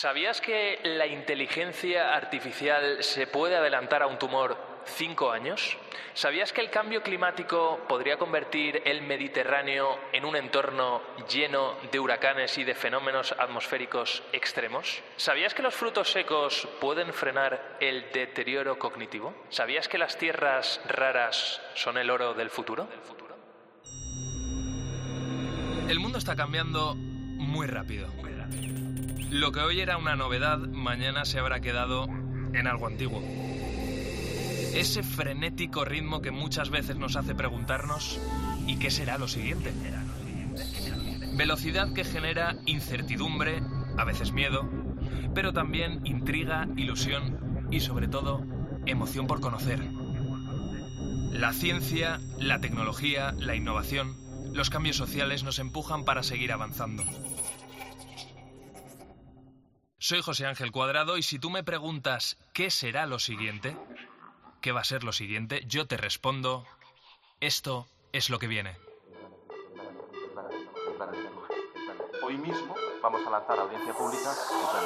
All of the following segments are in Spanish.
¿Sabías que la inteligencia artificial se puede adelantar a un tumor cinco años? ¿Sabías que el cambio climático podría convertir el Mediterráneo en un entorno lleno de huracanes y de fenómenos atmosféricos extremos? ¿Sabías que los frutos secos pueden frenar el deterioro cognitivo? ¿Sabías que las tierras raras son el oro del futuro? El mundo está cambiando muy rápido. Lo que hoy era una novedad, mañana se habrá quedado en algo antiguo. Ese frenético ritmo que muchas veces nos hace preguntarnos ¿y qué será lo siguiente? Velocidad que genera incertidumbre, a veces miedo, pero también intriga, ilusión y sobre todo emoción por conocer. La ciencia, la tecnología, la innovación, los cambios sociales nos empujan para seguir avanzando. Soy José Ángel Cuadrado y si tú me preguntas qué será lo siguiente, qué va a ser lo siguiente, yo te respondo, esto es lo que viene. Hoy mismo vamos a lanzar a audiencia pública el plan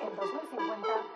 en 2050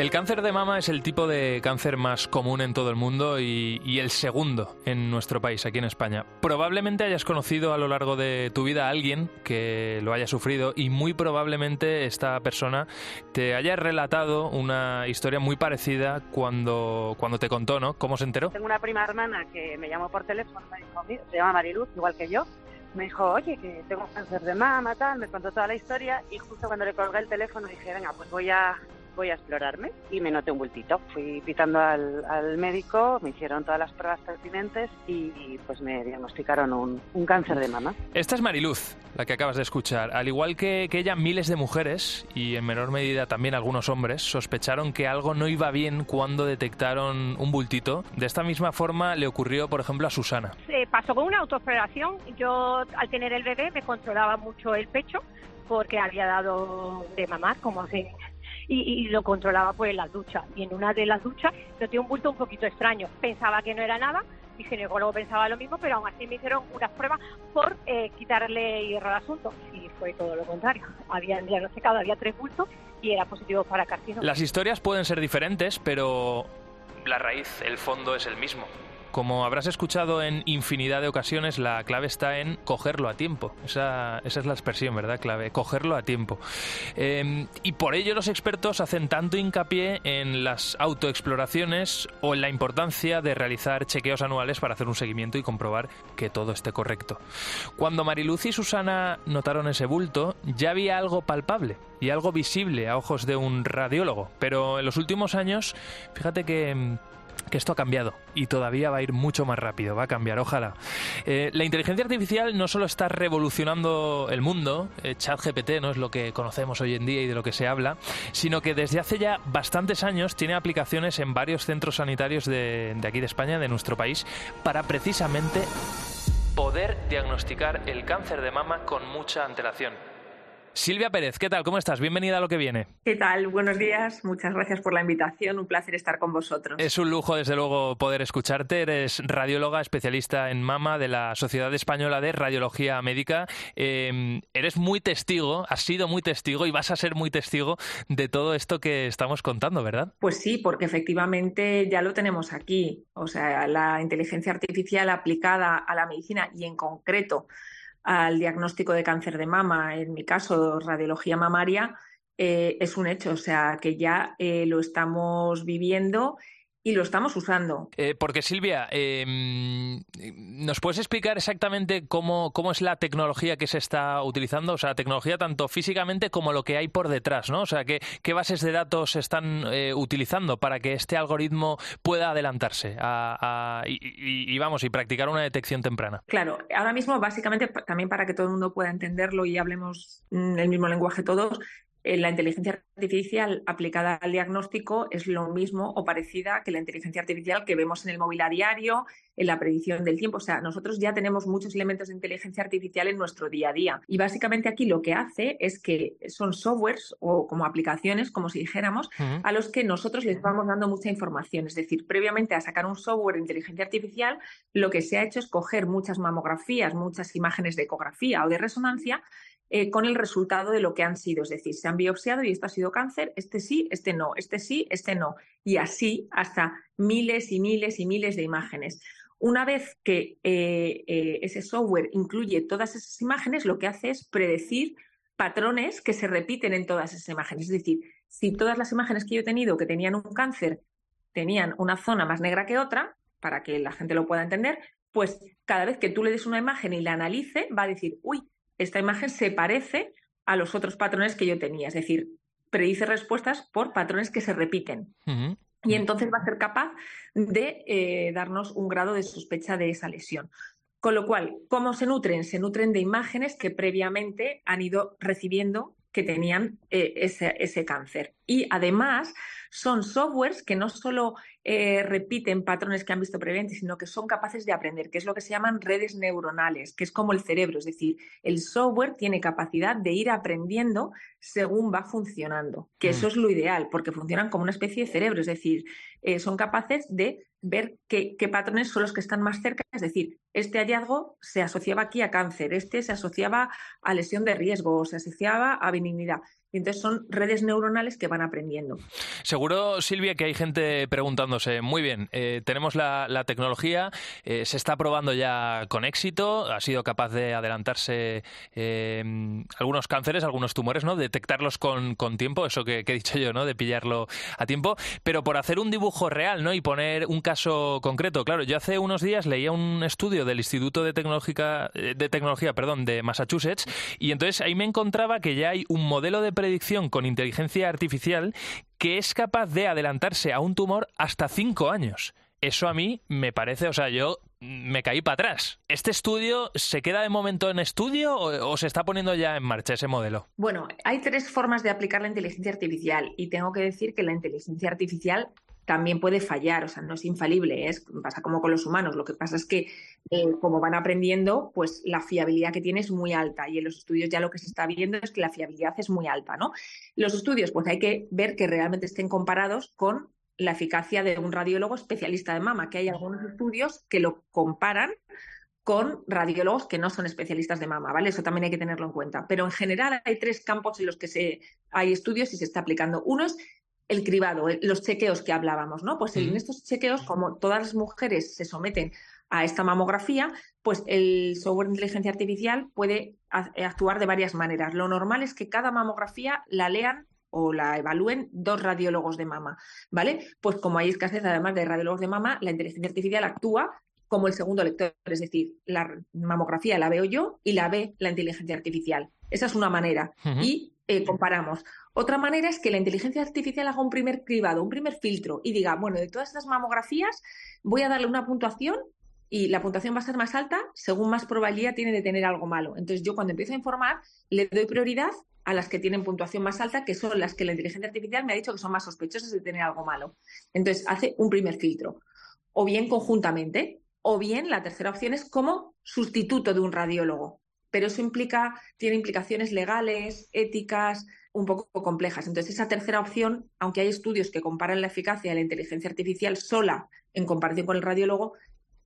El cáncer de mama es el tipo de cáncer más común en todo el mundo y, el segundo en nuestro país, aquí en España. Probablemente hayas conocido a lo largo de tu vida a alguien que lo haya sufrido y muy probablemente esta persona te haya relatado una historia muy parecida cuando, cuando te contó, ¿no? ¿Cómo se enteró? Tengo una prima hermana que me llamó por teléfono, me dijo, se llama Mariluz, igual que yo, me dijo, oye, que tengo cáncer de mama, tal, me contó toda la historia y justo cuando le colgué el teléfono dije, venga, pues voy a voy a explorarme y me noté un bultito. Fui pitando al, al médico, me hicieron todas las pruebas pertinentes y, pues me diagnosticaron un, un, cáncer de mama. Esta es Mariluz, la que acabas de escuchar. Al igual que, que ella, miles de mujeres y en menor medida también algunos hombres sospecharon que algo no iba bien cuando detectaron un bultito. De esta misma forma le ocurrió, por ejemplo, a Susana. Se pasó con una autoexploración. Yo, al tener el bebé, me controlaba mucho el pecho porque había dado de mamar, como hacen y, lo controlaba pues en las duchas. Y en una de las duchas noté un bulto un poquito extraño. Pensaba que no era nada, mi ginecólogo pensaba lo mismo, pero aún así me hicieron unas pruebas por eh, quitarle hierro al asunto. Y fue todo lo contrario. Habían diagnosticado, había tres bultos y era positivo para carcinoma. Las historias pueden ser diferentes, pero la raíz, el fondo es el mismo. Como habrás escuchado en infinidad de ocasiones, la clave está en cogerlo a tiempo. Esa, es la expresión, ¿verdad? Clave, cogerlo a tiempo. Em, y por ello los expertos hacen tanto hincapié en las autoexploraciones o en la importancia de realizar chequeos anuales para hacer un seguimiento y comprobar que todo esté correcto. Cuando Mariluz y Susana notaron ese bulto, ya había algo palpable y algo visible a ojos de un radiólogo. Pero en los últimos años, fíjate que em, que esto ha cambiado y todavía va a ir mucho más rápido, va a cambiar, ojalá. Eh, la inteligencia artificial no solo está revolucionando el mundo, eh, ChatGPT no es lo que conocemos hoy en día y de lo que se habla, sino que desde hace ya bastantes años tiene aplicaciones en varios centros sanitarios de, de aquí de España, de nuestro país, para precisamente poder diagnosticar el cáncer de mama con mucha antelación. Silvia Pérez, ¿qué tal? ¿Cómo estás? Bienvenida a lo que viene. ¿Qué tal? Buenos días. Muchas gracias por la invitación. Un placer estar con vosotros. Es un lujo, desde luego, poder escucharte. Eres radióloga especialista en mama de la Sociedad Española de Radiología Médica. Em, eres muy testigo, has sido muy testigo y vas a ser muy testigo de todo esto que estamos contando, ¿verdad? Pues sí, porque efectivamente ya lo tenemos aquí. O sea, la inteligencia artificial aplicada a la medicina y en concreto al diagnóstico de cáncer de mama, en mi caso radiología mamaria, eh, es un hecho, o sea que ya eh, lo estamos viviendo y lo estamos usando. Eh, porque Silvia, em, ¿nos puedes explicar exactamente cómo, cómo es la tecnología que se está utilizando? O sea, tecnología tanto físicamente como lo que hay por detrás, ¿no? O sea, ¿qué, qué bases de datos se están eh, utilizando para que este algoritmo pueda adelantarse y, vamos, y practicar una detección temprana? Claro, ahora mismo básicamente también para que todo el mundo pueda entenderlo y hablemos mm, el mismo lenguaje todos, eh, la inteligencia artificial aplicada al diagnóstico es lo mismo o parecida que la inteligencia artificial que vemos en el móvil a diario, en la predicción del tiempo. O sea, nosotros ya tenemos muchos elementos de inteligencia artificial en nuestro día a día. Y básicamente aquí lo que hace es que son softwares o como aplicaciones, como si dijéramos, a los que nosotros les vamos dando mucha información. Es decir, previamente a sacar un software de inteligencia artificial, lo que se ha hecho es coger muchas mamografías, muchas imágenes de ecografía o de resonancia eh, con el resultado de lo que han sido. Es decir, se han biopsiado y esto ha sido cáncer, este sí, este no, este sí, este no. Y así hasta miles y miles y miles de imágenes. Una vez que eh, eh, ese software incluye todas esas imágenes, lo que hace es predecir patrones que se repiten en todas esas imágenes. Es decir, si todas las imágenes que yo he tenido que tenían un cáncer tenían una zona más negra que otra, para que la gente lo pueda entender, pues cada vez que tú le des una imagen y la analice, va a decir, uy, esta imagen se parece a los otros patrones que yo tenía. Es decir, predice respuestas por patrones que se repiten. Y entonces va a ser capaz de eh, darnos un grado de sospecha de esa lesión. Con lo cual, ¿cómo se nutren? Se nutren de imágenes que previamente han ido recibiendo que tenían eh, ese, cáncer. Y además son softwares que no solo eh, repiten patrones que han visto previamente, sino que son capaces de aprender, que es lo que se llaman redes neuronales, que es como el cerebro. Es decir, el software tiene capacidad de ir aprendiendo según va funcionando, que eso mm. es lo ideal, porque funcionan como una especie de cerebro. Es decir, eh, son capaces de ver qué, qué, patrones son los que están más cerca. Es decir, este hallazgo se asociaba aquí a cáncer, este se asociaba a lesión de riesgo, se asociaba a benignidad. Entonces son redes neuronales que van aprendiendo. Seguro, Silvia, que hay gente preguntándose, muy bien, eh, tenemos la, tecnología, eh, se está probando ya con éxito, ha sido capaz de adelantarse eh, algunos cánceres, algunos tumores, ¿no? Detectarlos con, tiempo, eso que, he dicho yo, ¿no? De pillarlo a tiempo, pero por hacer un dibujo real, ¿no? Y poner un caso concreto. Claro, yo hace unos días leía un estudio del Instituto de, Tecnológica, de Tecnología perdón, de Massachusetts y entonces ahí me encontraba que ya hay un modelo de predicción con inteligencia artificial que es capaz de adelantarse a un tumor hasta cinco años. Eso a mí me parece, o sea, yo me caí para atrás. ¿Este estudio se queda de momento en estudio o, se está poniendo ya en marcha ese modelo? Bueno, hay tres formas de aplicar la inteligencia artificial y tengo que decir que la inteligencia artificial también puede fallar, o sea, no es infalible, es, pasa como con los humanos. Lo que pasa es que eh, como van aprendiendo, pues la fiabilidad que tiene es muy alta y en los estudios ya lo que se está viendo es que la fiabilidad es muy alta, ¿no? Los estudios, pues hay que ver que realmente estén comparados con la eficacia de un radiólogo especialista de mama, que hay algunos estudios que lo comparan con radiólogos que no son especialistas de mama, ¿vale? Eso también hay que tenerlo en cuenta. Pero en general hay tres campos en los que se, hay estudios y se está aplicando. Uno es el cribado, los chequeos que hablábamos, ¿no? Pues en estos chequeos, como todas las mujeres se someten a esta mamografía, pues el software de inteligencia artificial puede eh, actuar de varias maneras. Lo normal es que cada mamografía la lean o la evalúen dos radiólogos de mama, ¿vale? Pues como hay escasez además de radiólogos de mama, la inteligencia artificial actúa como el segundo lector, es decir, la mamografía la veo yo y la ve la inteligencia artificial. Esa es una manera. Y eh, comparamos. Otra manera es que la inteligencia artificial haga un primer cribado, un primer filtro y diga, bueno, de todas estas mamografías voy a darle una puntuación y la puntuación va a ser más alta según más probabilidad tiene de tener algo malo. Entonces yo cuando empiezo a informar le doy prioridad a las que tienen puntuación más alta, que son las que la inteligencia artificial me ha dicho que son más sospechosas de tener algo malo. Entonces hace un primer filtro. O bien conjuntamente, o bien la tercera opción es como sustituto de un radiólogo. Pero eso implica, tiene implicaciones legales, éticas, un poco complejas. Entonces, esa tercera opción, aunque hay estudios que comparan la eficacia de la inteligencia artificial sola en comparación con el radiólogo,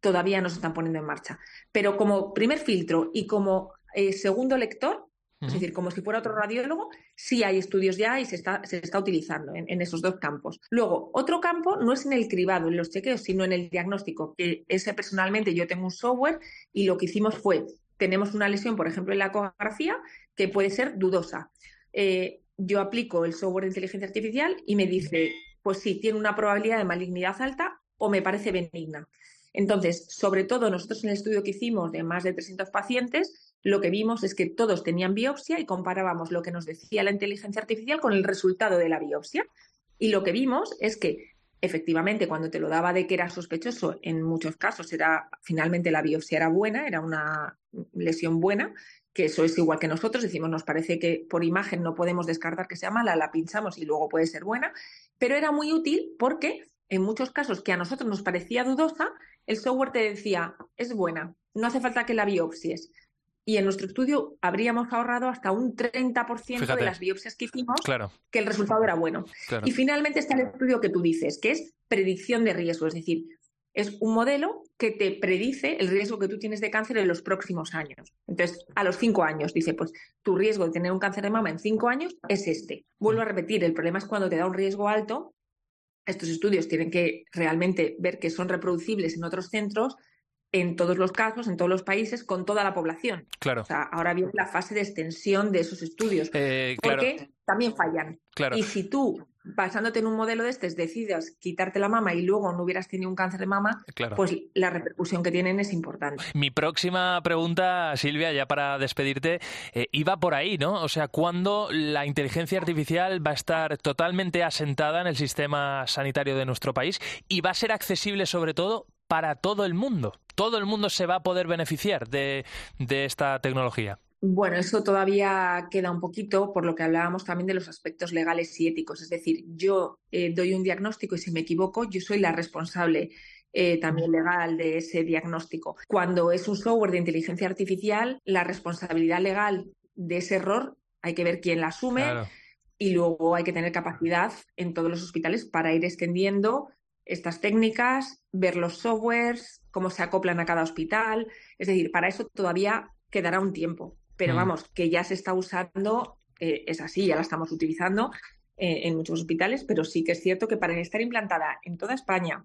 todavía no se están poniendo en marcha. Pero como primer filtro y como eh, segundo lector, es decir, como si fuera otro radiólogo, sí hay estudios ya y se está, se está utilizando en, en, esos dos campos. Luego, otro campo no es en el cribado, en los chequeos, sino en el diagnóstico, que ese personalmente yo tengo un software y lo que hicimos fue, tenemos una lesión, por ejemplo, en la ecografía, que puede ser dudosa. Eh, yo aplico el software de inteligencia artificial y me dice, pues sí, tiene una probabilidad de malignidad alta o me parece benigna. Entonces, sobre todo nosotros en el estudio que hicimos de más de 300 pacientes, lo que vimos es que todos tenían biopsia y comparábamos lo que nos decía la inteligencia artificial con el resultado de la biopsia. Y lo que vimos es que efectivamente cuando te lo daba de que era sospechoso, en muchos casos era finalmente la biopsia era buena, era una lesión buena, que eso es igual que nosotros, decimos, nos parece que por imagen no podemos descartar que sea mala, la pinchamos y luego puede ser buena, pero era muy útil porque en muchos casos que a nosotros nos parecía dudosa, el software te decía, es buena, no hace falta que la biopsies. Y en nuestro estudio habríamos ahorrado hasta un 30% de las biopsias que hicimos que el resultado era bueno. Y finalmente está el estudio que tú dices, que es predicción de riesgo, es decir, es un modelo que te predice el riesgo que tú tienes de cáncer en los próximos años. Entonces, a los cinco años, dice, pues tu riesgo de tener un cáncer de mama en cinco años es este. Vuelvo a repetir, el problema es cuando te da un riesgo alto, estos estudios tienen que realmente ver que son reproducibles en otros centros, en todos los casos, en todos los países, con toda la población. Claro. O sea, ahora viene la fase de extensión de esos estudios. Eh, porque también fallan. Claro. Y si tú basándote en un modelo de este, decidas quitarte la mama y luego no hubieras tenido un cáncer de mama, pues la repercusión que tienen es importante. Mi próxima pregunta, Silvia, ya para despedirte, eh, iba por ahí, ¿no? O sea, ¿cuándo la inteligencia artificial va a estar totalmente asentada en el sistema sanitario de nuestro país y va a ser accesible sobre todo para todo el mundo? ¿Todo el mundo se va a poder beneficiar de esta tecnología? Bueno, eso todavía queda un poquito por lo que hablábamos también de los aspectos legales y éticos. Es decir, yo eh, doy un diagnóstico y si me equivoco, yo soy la responsable eh, también legal de ese diagnóstico. Cuando es un software de inteligencia artificial, la responsabilidad legal de ese error hay que ver quién la asume y luego hay que tener capacidad en todos los hospitales para ir extendiendo estas técnicas, ver los softwares, cómo se acoplan a cada hospital. Es decir, para eso todavía quedará un tiempo pero mm. vamos, que ya se está usando, eh, es así, ya la estamos utilizando eh, en muchos hospitales, pero sí que es cierto que para estar implantada en toda España,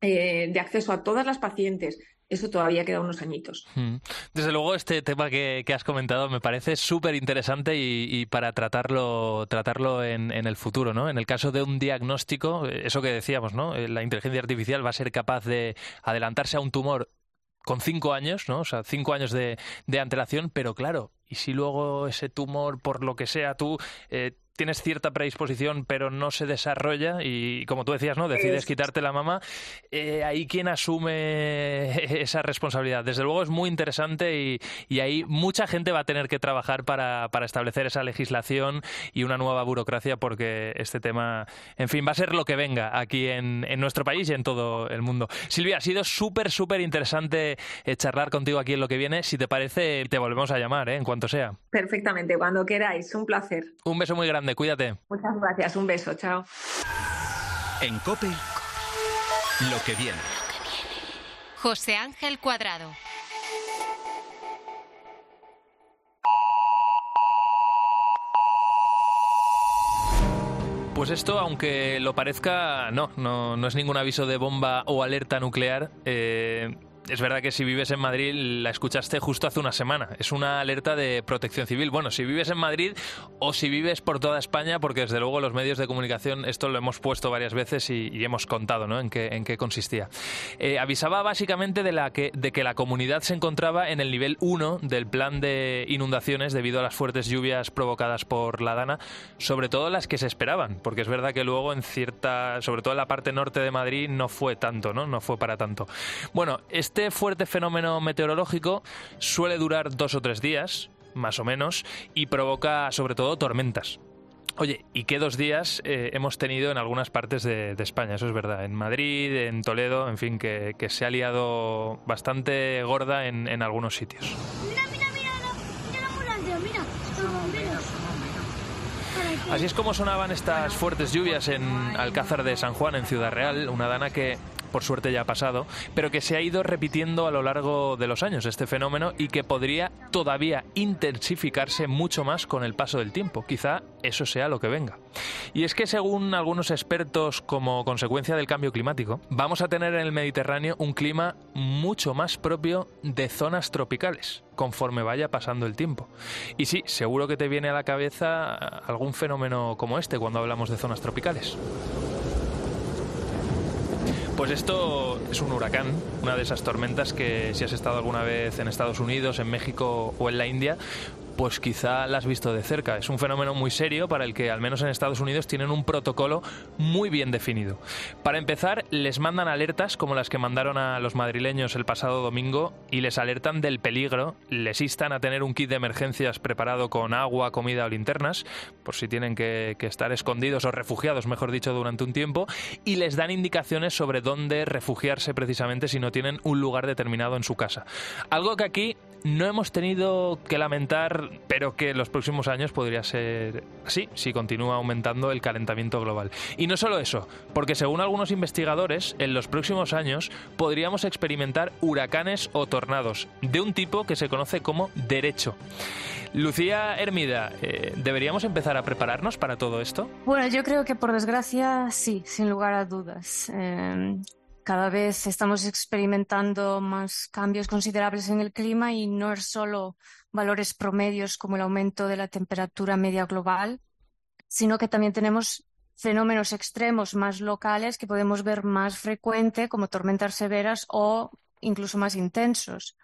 eh, de acceso a todas las pacientes, eso todavía queda unos añitos. Mm. Desde luego, este tema que, has comentado me parece súper interesante y, para tratarlo, tratarlo en, en, el futuro, ¿no? En el caso de un diagnóstico, eso que decíamos, ¿no? La inteligencia artificial va a ser capaz de adelantarse a un tumor con cinco años, ¿no? O sea, cinco años de, de antelación, pero claro, y si luego ese tumor, por lo que sea, tú eh, tienes cierta predisposición pero no se desarrolla y como tú decías, ¿no? Decides quitarte la mama, eh, ahí quién asume esa responsabilidad. Desde luego es muy interesante y, y ahí mucha gente va a tener que trabajar para, para, establecer esa legislación y una nueva burocracia porque este tema, en fin, va a ser lo que venga aquí en, en nuestro país y en todo el mundo. Silvia, ha sido súper, súper interesante eh, charlar contigo aquí en lo que viene. Si te parece, te volvemos a llamar, ¿eh? En cuanto sea. Perfectamente, cuando queráis. Un placer. Un beso muy grande cuídate. Muchas gracias, un beso, chao. En COPE, lo que viene. José Ángel Cuadrado. Pues esto, aunque lo parezca, no, no, no es ningún aviso de bomba o alerta nuclear. Eh, es verdad que si vives en Madrid la escuchaste justo hace una semana. Es una alerta de protección civil. Bueno, si vives en Madrid o si vives por toda España, porque desde luego los medios de comunicación esto lo hemos puesto varias veces y, hemos contado ¿no? en, qué, en qué consistía. Eh, avisaba básicamente de, la que, de que la comunidad se encontraba en el nivel 1 del plan de inundaciones debido a las fuertes lluvias provocadas por la Dana, sobre todo las que se esperaban, porque es verdad que luego en cierta, sobre todo en la parte norte de Madrid, no fue tanto, ¿no? No fue para tanto. Bueno, fuerte fenómeno meteorológico suele durar dos o tres días, más o menos, y provoca sobre todo tormentas. Oye, ¿y qué dos días eh, hemos tenido en algunas partes de, España? Eso es verdad. En Madrid, en Toledo, en fin, que, se ha liado bastante gorda en, algunos sitios. Mira, mira, mira, mira, mira, Así es como sonaban estas fuertes lluvias en Alcázar de San Juan, en Ciudad Real, una dana que por suerte ya ha pasado, pero que se ha ido repitiendo a lo largo de los años este fenómeno y que podría todavía intensificarse mucho más con el paso del tiempo. Quizá eso sea lo que venga. Y es que según algunos expertos, como consecuencia del cambio climático, vamos a tener en el Mediterráneo un clima mucho más propio de zonas tropicales conforme vaya pasando el tiempo. Y sí, seguro que te viene a la cabeza algún fenómeno como este cuando hablamos de zonas tropicales. Pues esto es un huracán, una de esas tormentas que si has estado alguna vez en Estados Unidos, en México o en la India, pues quizá la has visto de cerca. Es un fenómeno muy serio para el que, al menos en Estados Unidos, tienen un protocolo muy bien definido. Para empezar, les mandan alertas como las que mandaron a los madrileños el pasado domingo y les alertan del peligro, les instan a tener un kit de emergencias preparado con agua, comida o linternas, por si tienen que, que estar escondidos o refugiados, mejor dicho, durante un tiempo, y les dan indicaciones sobre dónde refugiarse precisamente si no tienen un lugar determinado en su casa. Algo que aquí no hemos tenido que lamentar, pero que en los próximos años podría ser así, si continúa aumentando el calentamiento global. Y no solo eso, porque según algunos investigadores, en los próximos años podríamos experimentar huracanes o tornados, de un tipo que se conoce como derecho. Lucía Hermida, eh, ¿deberíamos empezar a prepararnos para todo esto? Bueno, yo creo que por desgracia sí, sin lugar a dudas. Eh, cada vez estamos experimentando más cambios considerables en el clima y no es solo valores promedios como el aumento de la temperatura media global, sino que también tenemos fenómenos extremos más locales que podemos ver más frecuente como tormentas severas o incluso más intensos.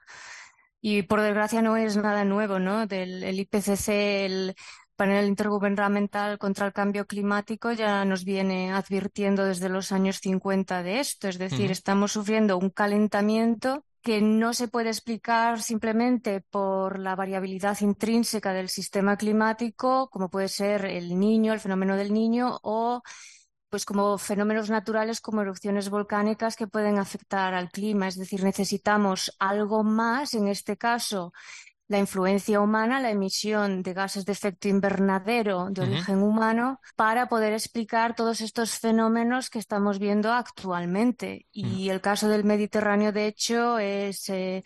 Y por desgracia no es nada nuevo, ¿no? Del el IPCC, el panel intergubernamental contra el cambio climático ya nos viene advirtiendo desde los años 50 de esto. Es decir, estamos sufriendo un calentamiento que no se puede explicar simplemente por la variabilidad intrínseca del sistema climático, como puede ser el niño, el fenómeno del niño, o pues como fenómenos naturales como erupciones volcánicas que pueden afectar al clima. Es decir, necesitamos algo más, en este caso, la influencia humana, la emisión de gases de efecto invernadero de origen humano, para poder explicar todos estos fenómenos que estamos viendo actualmente. Y el caso del Mediterráneo, de hecho, es eh,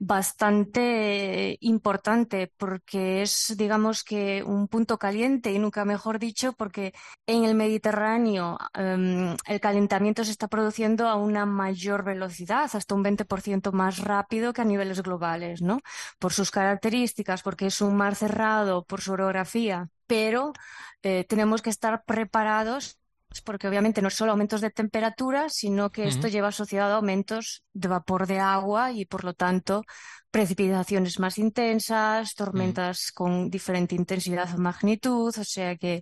bastante importante porque es, digamos que, un punto caliente y nunca mejor dicho, porque en el Mediterráneo em, el calentamiento se está produciendo a una mayor velocidad, hasta un 20% más rápido que a niveles globales, ¿no? Por sus características, porque es un mar cerrado, por su orografía, pero eh, tenemos que estar preparados porque obviamente no es solo aumentos de temperatura, sino que esto lleva asociado a aumentos de vapor de agua y por lo tanto precipitaciones más intensas, tormentas con diferente intensidad o magnitud, o sea que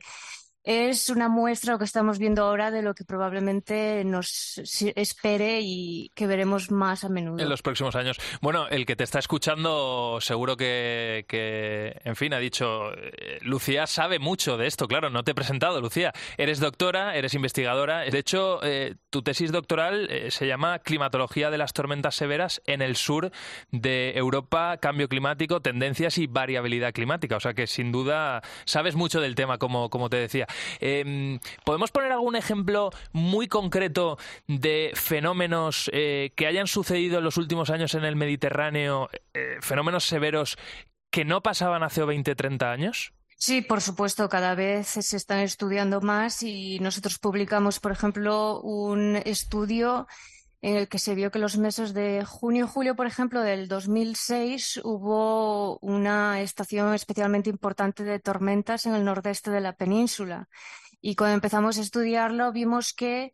es una muestra lo que estamos viendo ahora de lo que probablemente nos espere y que veremos más a menudo. En los próximos años. Bueno, el que te está escuchando seguro que, en fin, ha dicho, eh, Lucía sabe mucho de esto, claro, no te he presentado, Lucía. Eres doctora, eres investigadora. De hecho, eh, tu tesis doctoral eh, se llama Climatología de las tormentas severas en el sur de Europa, cambio climático, tendencias y variabilidad climática. O sea que sin duda sabes mucho del tema, como, como te decía. Em, ¿Podemos poner algún ejemplo muy concreto de fenómenos eh, que hayan sucedido en los últimos años en el Mediterráneo, eh, fenómenos severos que no pasaban hace 20, 30 años? Sí, por supuesto, cada vez se están estudiando más y nosotros publicamos, por ejemplo, un estudio en el que se vio que los meses de junio y julio, por ejemplo, del 2006, hubo una estación especialmente importante de tormentas en el nordeste de la península. Y cuando empezamos a estudiarlo, vimos que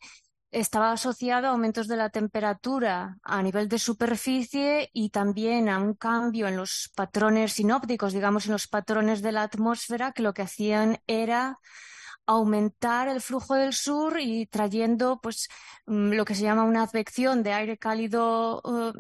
estaba asociado a aumentos de la temperatura a nivel de superficie y también a un cambio en los patrones sinópticos, digamos, en los patrones de la atmósfera, que lo que hacían era aumentar el flujo del sur y trayendo pues mm, lo que se llama una advección de aire cálido uh,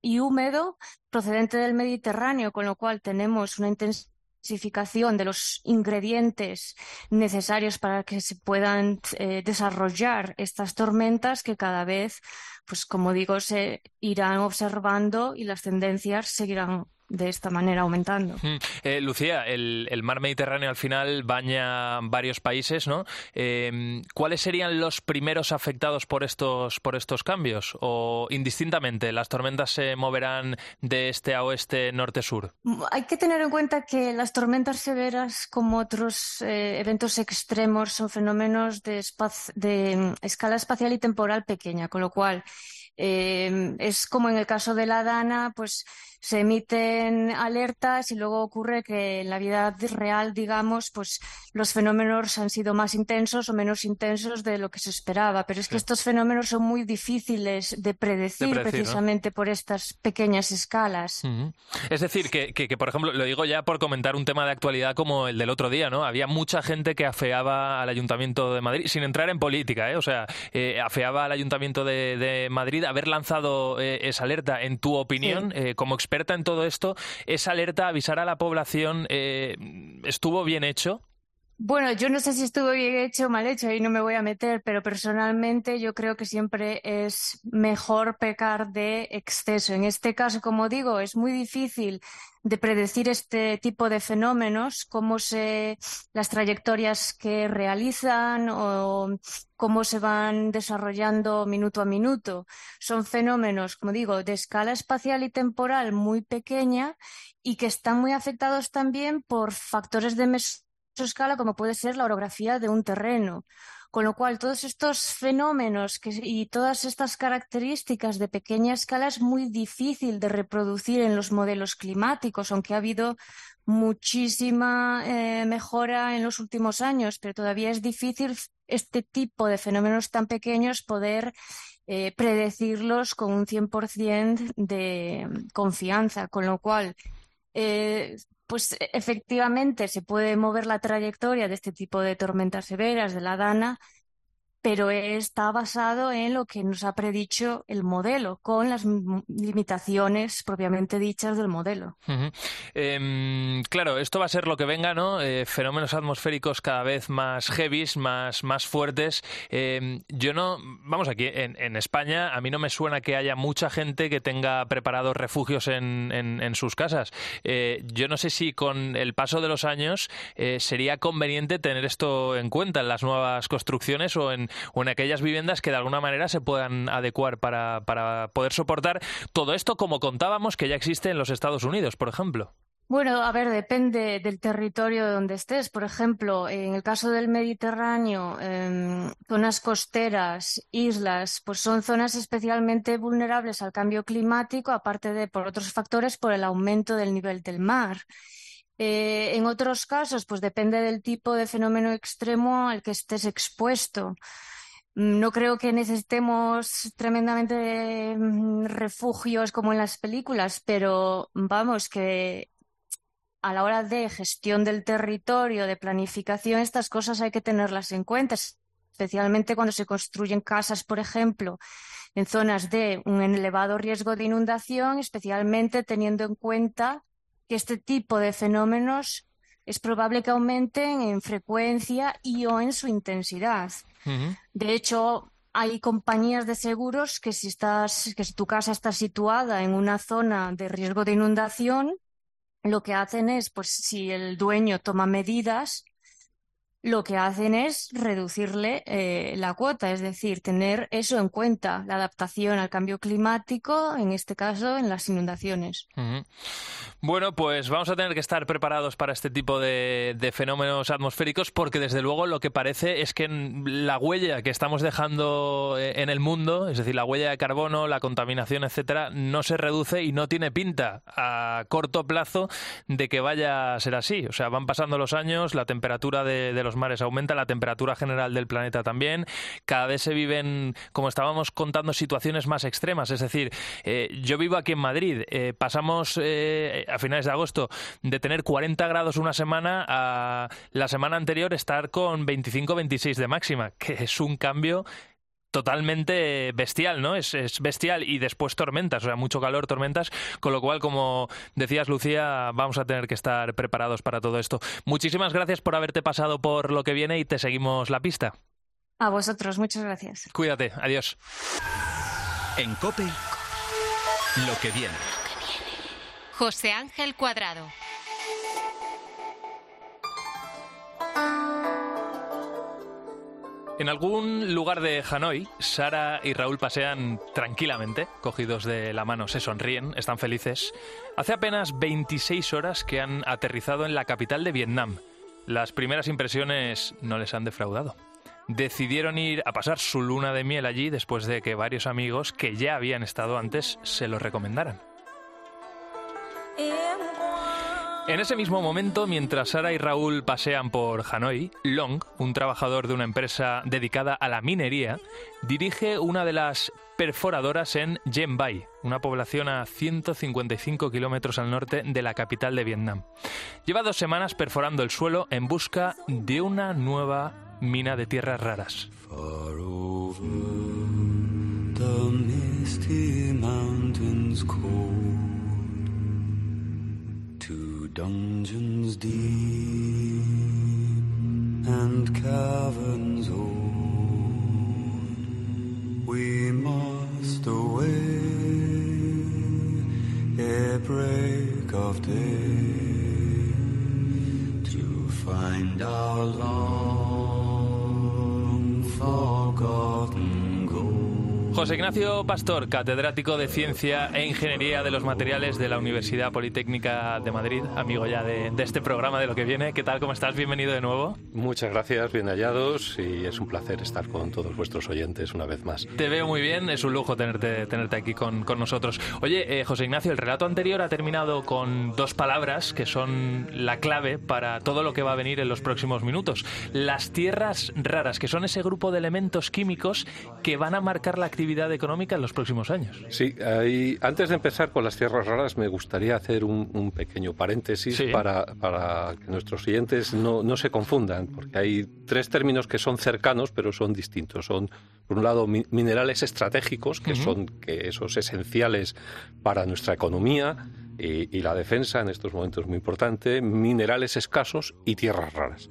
y húmedo procedente del Mediterráneo, con lo cual tenemos una intensificación de los ingredientes necesarios para que se puedan eh, desarrollar estas tormentas que cada vez, pues como digo, se irán observando y las tendencias seguirán de esta manera aumentando. Eh, Lucía, el, mar Mediterráneo al final baña varios países, ¿no? Em, ¿Cuáles serían los primeros afectados por estos, por estos cambios? ¿O indistintamente las tormentas se moverán de este a oeste, norte-sur? Hay que tener en cuenta que las tormentas severas, como otros eh, eventos extremos, son fenómenos de, de escala espacial y temporal pequeña, con lo cual Eh, es como en el caso de la Dana, pues se emiten alertas y luego ocurre que en la vida real, digamos, pues los fenómenos han sido más intensos o menos intensos de lo que se esperaba. Pero es que estos fenómenos son muy difíciles de predecir, precisamente por estas pequeñas escalas. Es decir, que, que, por ejemplo, lo digo ya por comentar un tema de actualidad como el del otro día, ¿no? Había mucha gente que afeaba al Ayuntamiento de Madrid, sin entrar en política, ¿eh? O sea, eh, afeaba al Ayuntamiento de, Madrid haber lanzado eh, esa alerta. En tu opinión, eh, como experta en todo esto, esa alerta, avisar a la población, eh, ¿estuvo bien hecho? Bueno, yo no sé si estuvo bien hecho o mal hecho, ahí no me voy a meter, pero personalmente yo creo que siempre es mejor pecar de exceso. En este caso, como digo, es muy difícil de predecir este tipo de fenómenos, cómo se, las trayectorias que realizan o cómo se van desarrollando minuto a minuto. Son fenómenos, como digo, de escala espacial y temporal muy pequeña y que están muy afectados también por factores de mesoscala, como puede ser la orografía de un terreno. Con lo cual, todos estos fenómenos y todas estas características de pequeña escala es muy difícil de reproducir en los modelos climáticos, aunque ha habido muchísima eh, mejora en los últimos años, pero todavía es difícil este tipo de fenómenos tan pequeños poder eh, predecirlos con un 100% de confianza, con lo cual eh, pues e, efectivamente se puede mover la trayectoria de este tipo de tormentas severas de la Dana pero está basado en lo que nos ha predicho el modelo, con las limitaciones propiamente dichas del modelo. Em, claro, esto va a ser lo que venga, ¿no? Eh, fenómenos atmosféricos cada vez más heavies, más, más fuertes. Em, yo no, vamos aquí, en, España a mí no me suena que haya mucha gente que tenga preparados refugios en, en, sus casas. Eh, yo no sé si con el paso de los años eh, sería conveniente tener esto en cuenta en las nuevas construcciones o en o en aquellas viviendas que de alguna manera se puedan adecuar para, para poder soportar todo esto como contábamos que ya existe en los Estados Unidos, por ejemplo. Bueno, a ver, depende del territorio donde estés. Por ejemplo, en el caso del Mediterráneo, em, zonas costeras, islas, pues son zonas especialmente vulnerables al cambio climático, aparte de por otros factores, por el aumento del nivel del mar. Eh, en otros casos, pues depende del tipo de fenómeno extremo al que estés expuesto. Mm, no creo que necesitemos tremendamente mm, refugios como en las películas, pero vamos, que a la hora de gestión del territorio, de planificación, estas cosas hay que tenerlas en cuenta, especialmente cuando se construyen casas, por ejemplo, en zonas de un elevado riesgo de inundación, especialmente teniendo en cuenta que este tipo de fenómenos es probable que aumenten en frecuencia y o en su intensidad. De hecho, hay compañías de seguros que si estás, que si tu casa está situada en una zona de riesgo de inundación, lo que hacen es, pues, si el dueño toma medidas, lo que hacen es reducirle eh, la cuota, es decir, tener eso en cuenta, la adaptación al cambio climático, en este caso en las inundaciones. Bueno, pues vamos a tener que estar preparados para este tipo de, fenómenos atmosféricos porque desde luego lo que parece es que la huella que estamos dejando eh, en el mundo, es decir, la huella de carbono, la contaminación, etcétera, no se reduce y no tiene pinta a corto plazo de que vaya a ser así. O sea, van pasando los años, la temperatura de, de los mares aumenta, la temperatura general del planeta también. Cada vez se viven, como estábamos contando, situaciones más extremas. Es decir, eh, yo vivo aquí en Madrid. Eh, pasamos eh, a finales de agosto de tener 40 grados una semana a la semana anterior estar con 25-26 de máxima, que es un cambio totalmente bestial, ¿no? Es, bestial y después tormentas, o sea, mucho calor, tormentas, con lo cual, como decías, Lucía, vamos a tener que estar preparados para todo esto. Muchísimas gracias por haberte pasado por lo que viene y te seguimos la pista. A vosotros, muchas gracias. Cuídate, adiós. En COPE, lo que viene. José Ángel Cuadrado. En algún lugar de Hanoi, Sara y Raúl pasean tranquilamente, cogidos de la mano, se sonríen, están felices. Hace apenas 26 horas que han aterrizado en la capital de Vietnam. Las primeras impresiones no les han defraudado. decidieron ir a pasar su luna de miel allí después de que varios amigos que ya habían estado antes se lo recomendaran. En ese mismo momento, mientras Sara y Raúl pasean por Hanoi, Long, un trabajador de una empresa dedicada a la minería, dirige una de las perforadoras en Bai, una población a 155 kilómetros al norte de la capital de Vietnam. Lleva dos semanas perforando el suelo en busca de una nueva mina de tierras raras. Dungeons deep and caverns old. We must away ere break of day to find our long forgotten José Ignacio Pastor, catedrático de Ciencia e Ingeniería de los Materiales de la Universidad Politécnica de Madrid, amigo ya de, este programa de lo que viene. ¿Qué tal? ¿Cómo estás? Bienvenido de nuevo. Muchas gracias, bien hallados y es un placer estar con todos vuestros oyentes una vez más. Te veo muy bien, es un lujo tenerte, tenerte aquí con, nosotros. Oye, eh, José Ignacio, el relato anterior ha terminado con dos palabras que son la clave para todo lo que va a venir en los próximos minutos. Las tierras raras, que son ese grupo de elementos químicos que van a marcar la actividad actividad económica en los próximos años. Sí, antes de empezar con las tierras raras, me gustaría hacer un, pequeño paréntesis para, para, que nuestros oyentes no, no, se confundan, porque hay tres términos que son cercanos, pero son distintos. Son, por un lado, minerales estratégicos, que son que esos esenciales para nuestra economía. Y, y, la defensa en estos momentos es muy importante, minerales escasos y tierras raras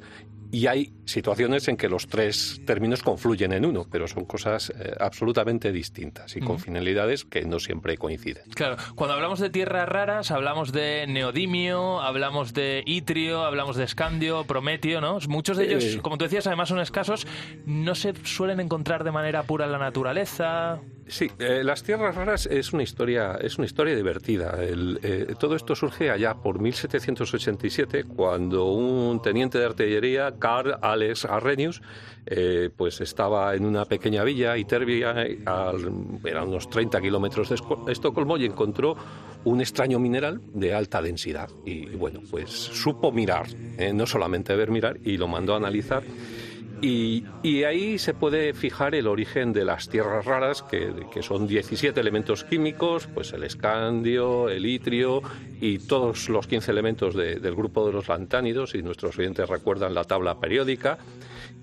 y hay situaciones en que los tres términos confluyen en uno, pero son cosas eh, absolutamente distintas y con finalidades que no siempre coinciden. Claro, cuando hablamos de tierras raras, hablamos de neodimio, hablamos de itrio, hablamos de escandio, prometio, ¿no? Muchos de ellos, como tú decías, además son escasos, no se suelen encontrar de manera pura en la naturaleza. Sí, eh, las tierras raras es una historia, es una historia divertida. Eh, todo esto surge allá por 1787, cuando un teniente de artillería, Carl Alex Arrhenius, eh, pues estaba en una pequeña villa, Iterbia, a, unos 30 kilómetros de Estocolmo, y encontró un extraño mineral de alta densidad. Y, bueno, pues supo mirar, no solamente ver mirar, y lo mandó a analizar y, ahí se puede fijar el origen de las tierras raras, que, son 17 elementos químicos, pues el escandio, el itrio y todos los 15 elementos del grupo de los lantánidos, y nuestros oyentes recuerdan la tabla periódica,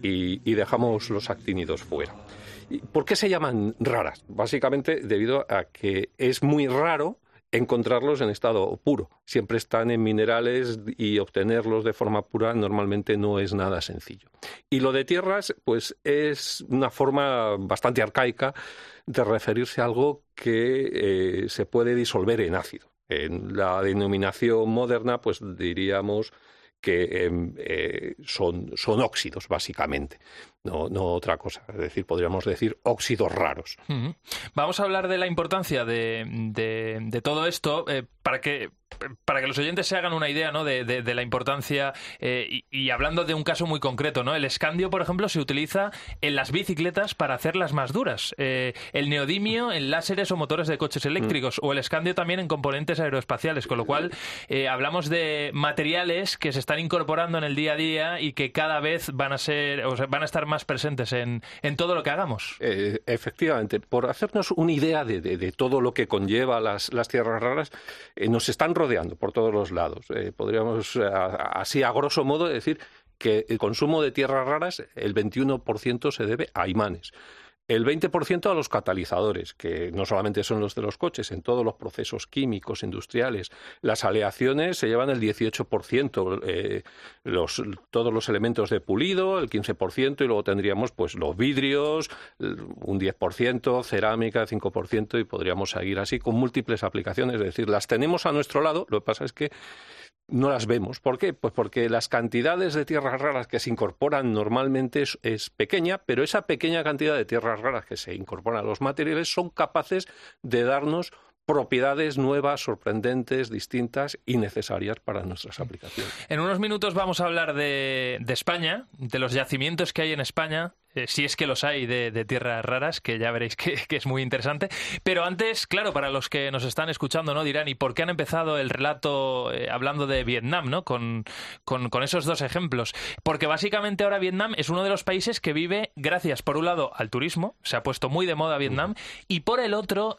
y, y dejamos los actínidos fuera. ¿Por qué se llaman raras? Básicamente debido a que es muy raro encontrarlos en estado puro. Siempre están en minerales y obtenerlos de forma pura normalmente no es nada sencillo. Y lo de tierras, pues es una forma bastante arcaica de referirse a algo que eh, se puede disolver en ácido. En la denominación moderna, pues diríamos que em, eh, son, son, óxidos, básicamente, no, no, otra cosa. Es decir, podríamos decir óxidos raros. Vamos a hablar de la importancia de, de, todo esto eh, para que para que los oyentes se hagan una idea ¿no? de, la importancia eh, y, hablando de un caso muy concreto, ¿no? el escandio, por ejemplo, se utiliza en las bicicletas para hacerlas más duras, eh, el neodimio en láseres o motores de coches eléctricos, mm. o el escandio también en componentes aeroespaciales, con lo cual eh, hablamos de materiales que se están incorporando en el día a día y que cada vez van a ser o van a estar más presentes en, todo lo que hagamos. efectivamente, por hacernos una idea de, todo lo que conlleva las, las tierras raras, nos están rodeando por todos los lados. Eh, podríamos, eh, así a grosso modo, decir que el consumo de tierras raras, el 21% se debe a imanes el 20% a los catalizadores, que no solamente son los de los coches, en todos los procesos químicos, industriales. Las aleaciones se llevan el 18%, eh, los, todos los elementos de pulido, el 15%, y luego tendríamos pues los vidrios, un 10%, cerámica, 5%, y podríamos seguir así con múltiples aplicaciones. Es decir, las tenemos a nuestro lado, lo que pasa es que no las vemos. ¿Por qué? Pues porque las cantidades de tierras raras que se incorporan normalmente es, pequeña, pero esa pequeña cantidad de tierras raras que se incorporan a los materiales son capaces de darnos propiedades nuevas, sorprendentes, distintas y necesarias para nuestras aplicaciones. En unos minutos vamos a hablar de, España, de los yacimientos que hay en España, eh, si es que los hay, de, tierras raras, que ya veréis que, es muy interesante. Pero antes, claro, para los que nos están escuchando, ¿no? Dirán, ¿y por qué han empezado el relato eh, hablando de Vietnam, ¿no? Con, con, esos dos ejemplos. Porque básicamente ahora Vietnam es uno de los países que vive gracias, por un lado, al turismo, se ha puesto muy de moda Vietnam, y por el otro,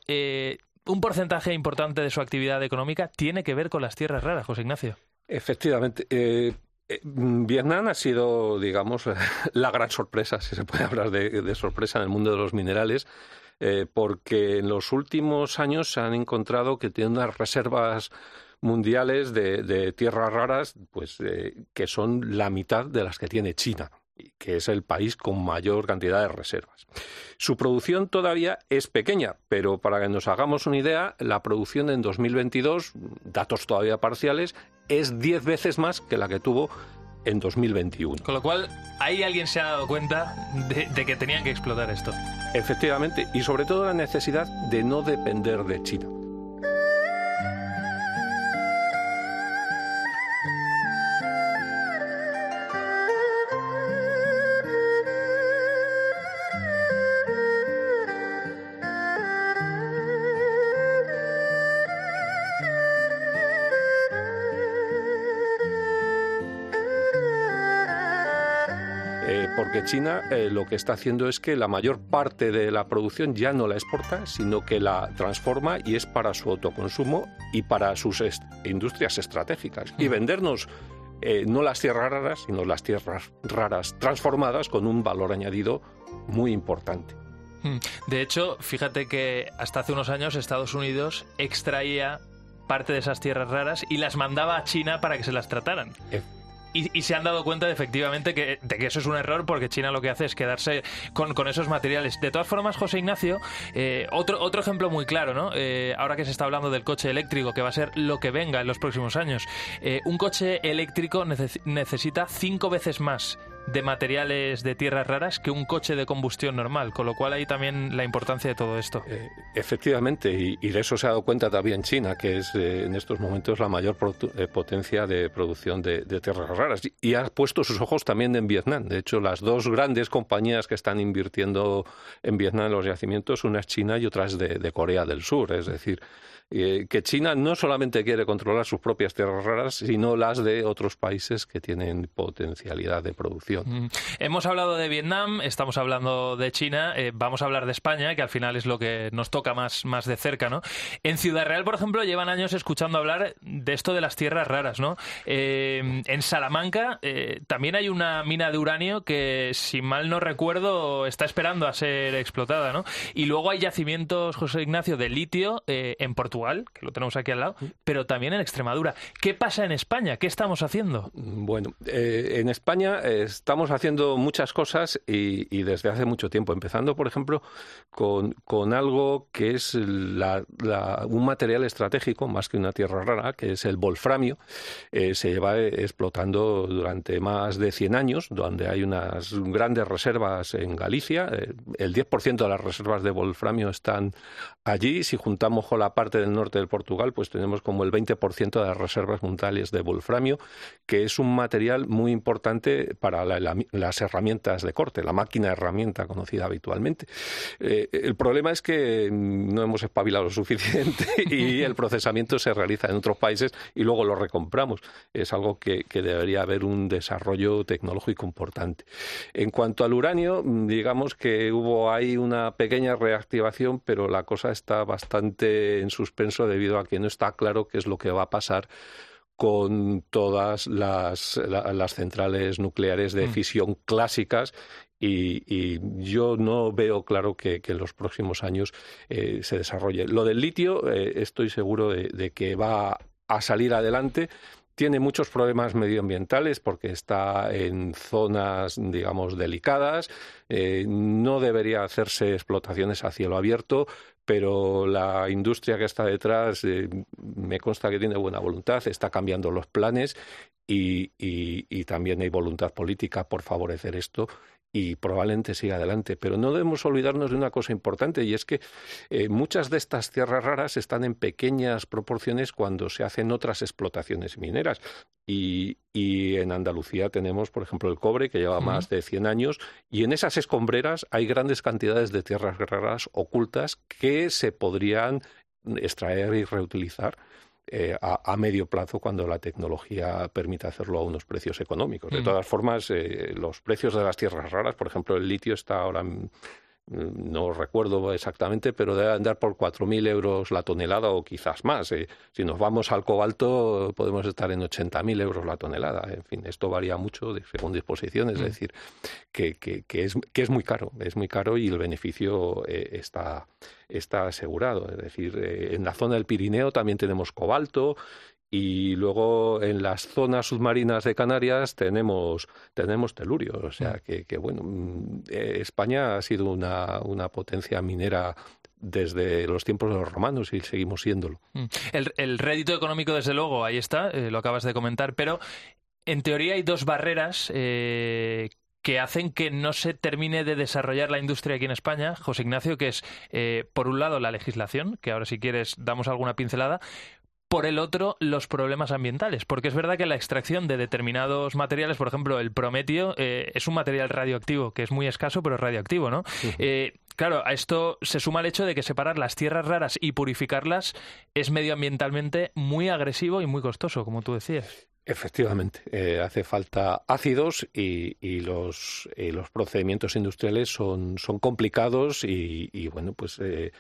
un porcentaje importante de su actividad económica tiene que ver con las tierras raras, José Ignacio. Efectivamente. Eh, eh, Vietnam ha sido, digamos, la gran sorpresa, si se puede hablar de, sorpresa en el mundo de los minerales, eh, porque en los últimos años se han encontrado que tiene unas reservas mundiales de, tierras raras, pues que son la mitad de las que tiene China que es el país con mayor cantidad de reservas. Su producción todavía es pequeña, pero para que nos hagamos una idea, la producción en 2022, datos todavía parciales, es 10 veces más que la que tuvo en 2021. Con lo cual, ahí alguien se ha dado cuenta de, de, que tenían que explotar esto. Efectivamente, y sobre todo la necesidad de no depender de China. China eh, lo que está haciendo es que la mayor parte de la producción ya no la exporta, sino que la transforma y es para su autoconsumo y para sus industrias estratégicas. Y vendernos eh, no las tierras raras, sino las tierras raras transformadas con un valor añadido muy importante. De hecho, fíjate que hasta hace unos años Estados Unidos extraía parte de esas tierras raras y las mandaba a China para que se las trataran. Eh, y, se han dado cuenta de, efectivamente que, de que eso es un error porque China lo que hace es quedarse con, esos materiales. De todas formas, José Ignacio, eh, otro, otro ejemplo muy claro, ¿no? Eh, ahora que se está hablando del coche eléctrico, que va a ser lo que venga en los próximos años, eh, un coche eléctrico necesita cinco veces más de materiales de tierras raras que un coche de combustión normal, con lo cual hay también la importancia de todo esto. Eh, efectivamente, y, de eso se ha dado cuenta también China, que es eh, en estos momentos la mayor eh, potencia de producción de, tierras raras, y, ha puesto sus ojos también en Vietnam. De hecho, las dos grandes compañías que están invirtiendo en Vietnam en los yacimientos, una es China y otra es de Corea del Sur, es decir, que China no solamente quiere controlar sus propias tierras raras, sino las de otros países que tienen potencialidad de producción. Hemos hablado de Vietnam, estamos hablando de China, eh, vamos a hablar de España, que al final es lo que nos toca más, más de cerca, ¿no? En Ciudad Real, por ejemplo, llevan años escuchando hablar de esto de las tierras raras, ¿no? Eh, en Salamanca también hay una mina de uranio que, si mal no recuerdo, está esperando a ser explotada, ¿no? Y luego hay yacimientos, José Ignacio, de litio en Portugal que lo tenemos aquí al lado, pero también en Extremadura. ¿Qué pasa en España? ¿Qué estamos haciendo? Bueno, eh, en España eh, estamos haciendo muchas cosas y, desde hace mucho tiempo, empezando, por ejemplo, con, con algo que es un material estratégico, más que una tierra rara, que es el wolframio. Eh, se lleva explotando durante más de 100 años, donde hay unas grandes reservas en Galicia. el 10% de las reservas de wolframio están allí. Si juntamos con la parte de norte del Portugal, pues tenemos como el 20% de las reservas mundiales de wolframio, que es un material muy importante para las herramientas de corte, la máquina herramienta conocida habitualmente. Eh, el problema es que no hemos espabilado lo suficiente y el procesamiento se realiza en otros países y luego lo recompramos. Es algo que, debería haber un desarrollo tecnológico importante. En cuanto al uranio, digamos que hubo ahí una pequeña reactivación, pero la cosa está bastante en suspenso debido a que no está claro qué es lo que va a pasar con todas las, centrales nucleares de mm. fisión clásicas y, yo no veo claro que, en los próximos años eh, se desarrolle. Lo del litio, eh, estoy seguro de, que va a salir adelante. Tiene muchos problemas medioambientales porque está en zonas, digamos, delicadas. Eh, no debería hacerse explotaciones a cielo abierto, pero la industria que está detrás eh, me consta que tiene buena voluntad, está cambiando los planes y, también hay voluntad política por favorecer esto y probablemente siga adelante. Pero no debemos olvidarnos de una cosa importante y es que eh, muchas de estas tierras raras están en pequeñas proporciones cuando se hacen otras explotaciones mineras. Y, en Andalucía tenemos, por ejemplo, el cobre, que lleva más de 100 años, y en esas escombreras hay grandes cantidades de tierras raras ocultas que se podrían extraer y reutilizar eh, a, medio plazo cuando la tecnología permite hacerlo a unos precios económicos. De todas formas, eh, los precios de las tierras raras, por ejemplo, el litio está ahora no recuerdo exactamente, pero debe andar por 4.000 euros la tonelada o quizás más. Eh. Si nos vamos al cobalto, podemos estar en 80.000 euros la tonelada. En fin, esto varía mucho de, según disposiciones, es mm. decir, que, que, es, que es muy caro, es muy caro y el beneficio eh, está, está asegurado. Es decir, eh, en la zona del Pirineo también tenemos cobalto y luego en las zonas submarinas de Canarias tenemos, tenemos telurio. O sea mm. que, bueno, mm, eh, España ha sido una, una potencia minera desde los tiempos de los romanos y seguimos siéndolo. Mm. El, rédito económico, desde luego, ahí está, eh, lo acabas de comentar, pero en teoría hay dos barreras eh, que hacen que no se termine de desarrollar la industria aquí en España, José Ignacio, que es, por un lado, la legislación, que ahora si quieres damos alguna pincelada, por el otro, los problemas ambientales. Porque es verdad que la extracción de determinados materiales, por ejemplo, el prometio, eh, es un material radioactivo que es muy escaso, pero radioactivo, ¿no? Eh, claro, a esto se suma el hecho de que separar las tierras raras y purificarlas es medioambientalmente muy agresivo y muy costoso, como tú decías. Efectivamente, eh, hace falta ácidos y, y, los, los, procedimientos industriales son, son complicados y, bueno, pues eh,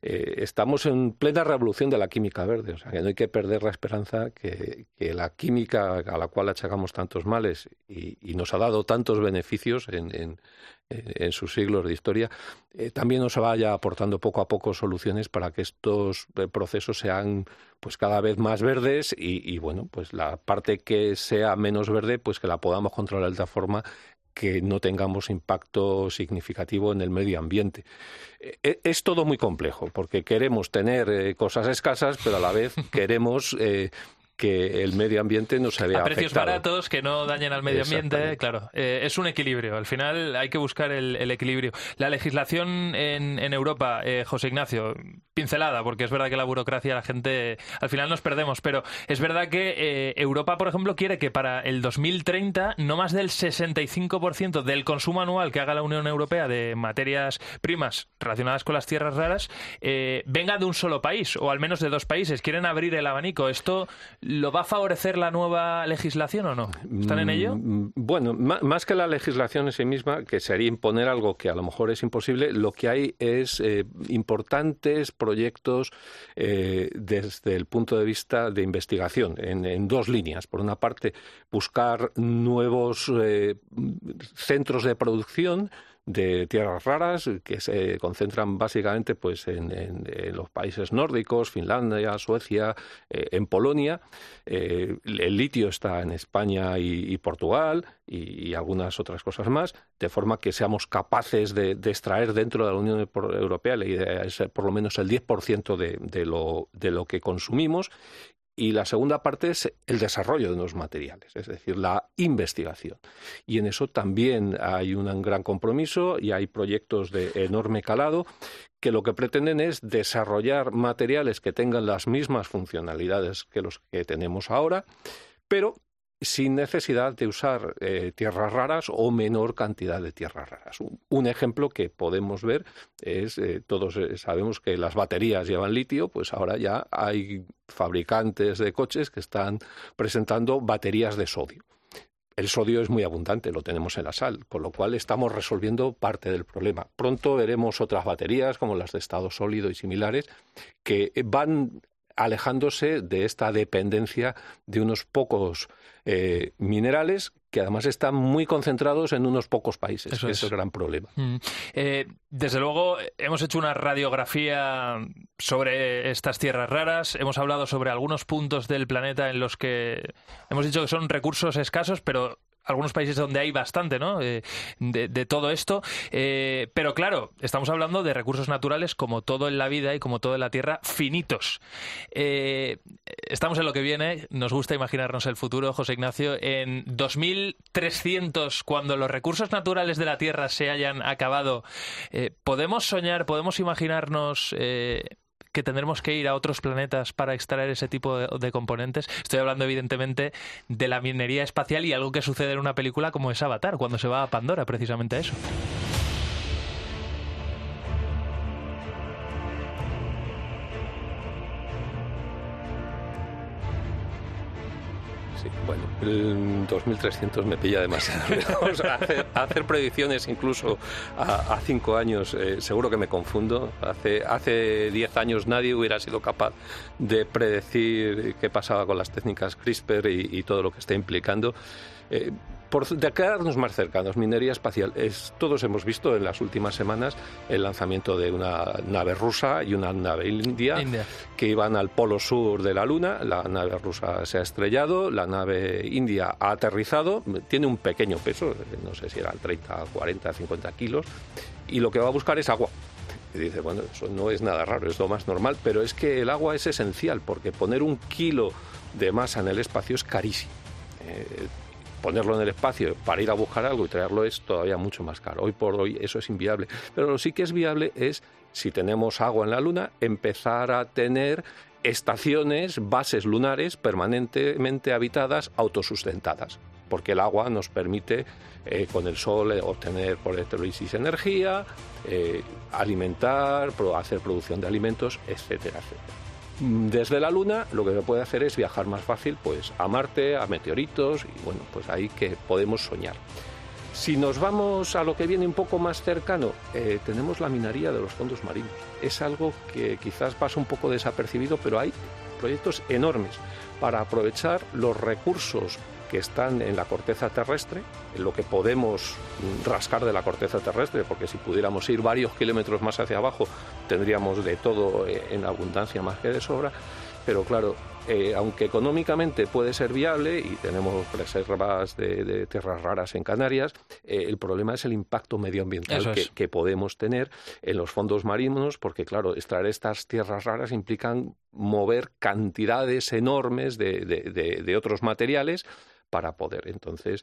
eh, estamos en plena revolución de la química verde, o sea que no hay que perder la esperanza que, que la química a la cual achacamos tantos males y, nos ha dado tantos beneficios en, en, en sus siglos de historia, eh, también nos vaya aportando poco a poco soluciones para que estos eh, procesos sean pues cada vez más verdes y, bueno, pues la parte que sea menos verde, pues que la podamos controlar de tal forma que no tengamos impacto significativo en el medio ambiente. Eh, es todo muy complejo, porque queremos tener cosas escasas, pero a la vez queremos que el medio ambiente no se vea a precios baratos que no dañen al medio ambiente claro. Eh, es un equilibrio. Al final hay que buscar el, equilibrio. La legislación en, en Europa eh, José Ignacio pincelada porque es verdad que la burocracia la gente al final nos perdemos pero es verdad que eh, Europa por ejemplo quiere que para el 2030 no más del 65% del consumo anual que haga la Unión Europea de materias primas relacionadas con las tierras raras venga de un solo país o al menos de dos países. Quieren abrir el abanico. Esto ¿Lo va a favorecer la nueva legislación o no? ¿Están en ello? Mm, bueno, más que la legislación en sí misma, que sería imponer algo que a lo mejor es imposible, lo que hay es eh, importantes proyectos eh, desde el punto de vista de investigación, en, dos líneas. Por una parte, buscar nuevos eh, centros de producción de tierras raras que se concentran básicamente pues en, los países nórdicos, Finlandia, Suecia, eh, en Polonia. Eh, el litio está en España y, Portugal y, algunas otras cosas más, de forma que seamos capaces de, extraer dentro de la Unión Europea, es por lo menos el 10% de, de, lo, de lo que consumimos y la segunda parte es el desarrollo de nuevos materiales, es decir, la investigación. Y en eso también hay un gran compromiso y hay proyectos de enorme calado que lo que pretenden es desarrollar materiales que tengan las mismas funcionalidades que los que tenemos ahora, pero sin necesidad de usar eh, tierras raras o menor cantidad de tierras raras. Un, ejemplo que podemos ver es, eh, todos eh, sabemos que las baterías llevan litio, pues ahora ya hay fabricantes de coches que están presentando baterías de sodio. El sodio es muy abundante, lo tenemos en la sal, con lo cual estamos resolviendo parte del problema. Pronto veremos otras baterías como las de estado sólido y similares que van alejándose de esta dependencia de unos pocos eh, minerales que además están muy concentrados en unos pocos países. Eso es el gran problema. Mm. Eh, desde luego, hemos hecho una radiografía sobre estas tierras raras. Hemos hablado sobre algunos puntos del planeta en los que hemos dicho que son recursos escasos, pero algunos países donde hay bastante, ¿no? Eh, de, todo esto. Eh, pero claro, estamos hablando de recursos naturales como todo en la vida y como todo en la Tierra, finitos. Eh, estamos en lo que viene, nos gusta imaginarnos el futuro, José Ignacio. En 2300, cuando los recursos naturales de la Tierra se hayan acabado, ¿podemos soñar, podemos imaginarnos que tendremos que ir a otros planetas para extraer ese tipo de, componentes. Estoy hablando evidentemente de la minería espacial y algo que sucede en una película como es Avatar, cuando se va a Pandora, precisamente eso. El 2300 me pilla demasiado hacer, predicciones incluso a, cinco años, eh, seguro que me confundo. Hace, hace diez años nadie hubiera sido capaz de predecir qué pasaba con las técnicas CRISPR y, todo lo que está implicando. Eh, por de quedarnos más cercanos, minería espacial. Es, todos hemos visto en las últimas semanas el lanzamiento de una nave rusa y una nave india, que iban al polo sur de la Luna. La nave rusa se ha estrellado, la nave india ha aterrizado, tiene un pequeño peso, no sé si eran 30, 40, 50 kilos, y lo que va a buscar es agua. Y dice, bueno, eso no es nada raro, es lo más normal, pero es que el agua es esencial, porque poner un kilo de masa en el espacio es carísimo. Eh, ponerlo en el espacio para ir a buscar algo y traerlo es todavía mucho más caro. Hoy por hoy eso es inviable. Pero lo sí que es viable es, si tenemos agua en la Luna, empezar a tener estaciones, bases lunares permanentemente habitadas, autosustentadas, porque el agua nos permite eh, con el sol eh, obtener por electrolisis energía, eh, alimentar, hacer producción de alimentos, etcétera, etcétera. Desde la Luna lo que se puede hacer es viajar más fácil pues, a Marte, a meteoritos, y bueno, pues ahí que podemos soñar. Si nos vamos a lo que viene un poco más cercano, eh, tenemos la minería de los fondos marinos. Es algo que quizás pasa un poco desapercibido, pero hay proyectos enormes para aprovechar los recursos que están en la corteza terrestre, en lo que podemos rascar de la corteza terrestre, porque si pudiéramos ir varios kilómetros más hacia abajo tendríamos de todo eh, en abundancia más que de sobra, pero claro, eh, aunque económicamente puede ser viable y tenemos reservas de, tierras raras en Canarias, eh, el problema es el impacto medioambiental que, podemos tener en los fondos marinos, porque claro, extraer estas tierras raras implican mover cantidades enormes de otros materiales para poder. Entonces,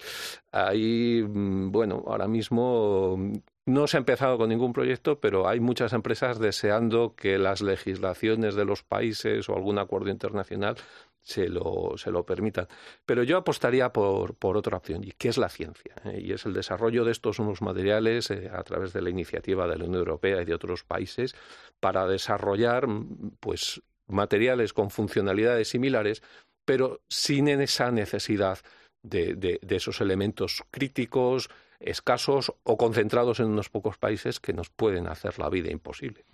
ahí, mm, bueno, ahora mismo mm, no se ha empezado con ningún proyecto, pero hay muchas empresas deseando que las legislaciones de los países o algún acuerdo internacional se lo, se lo permitan. Pero yo apostaría por, por otra opción, y que es la ciencia, ¿eh? y es el desarrollo de estos unos materiales eh, a través de la iniciativa de la Unión Europea y de otros países para desarrollar mm, pues materiales con funcionalidades similares pero sin esa necesidad de, esos elementos críticos, escasos o concentrados en unos pocos países que nos pueden hacer la vida imposible.